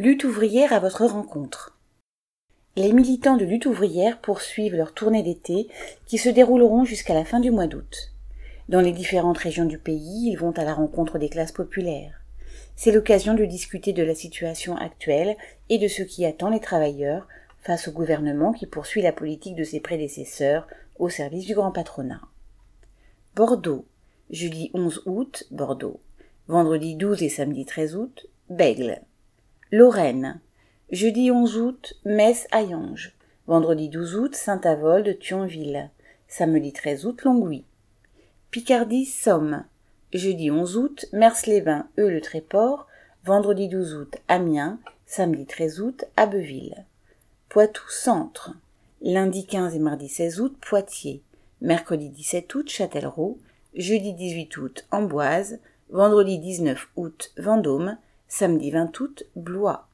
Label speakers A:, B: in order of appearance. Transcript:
A: Lutte ouvrière à votre rencontre. Les militants de lutte ouvrière poursuivent leur tournée d'été qui se dérouleront jusqu'à la fin du mois d'août. Dans les différentes régions du pays, ils vont à la rencontre des classes populaires. C'est l'occasion de discuter de la situation actuelle et de ce qui attend les travailleurs face au gouvernement qui poursuit la politique de ses prédécesseurs au service du grand patronat. Bordeaux, jeudi 11 août, Bordeaux. Vendredi 12 et samedi 13 août, Bègle. Lorraine. Jeudi 11 août, Metz à Yonge. Vendredi 12 août, Saint-Avold, Thionville. Samedi 13 août, Longwy. Picardie, Somme. Jeudi 11 août, Mers-les-Bains, eux le Tréport. Vendredi 12 août, Amiens. Samedi 13 août, Abbeville. Poitou Centre. Lundi 15 et mardi 16 août, Poitiers. Mercredi 17 août, Châtellerault. Jeudi 18 août, Amboise. Vendredi 19 août, Vendôme samedi 20 août, Blois.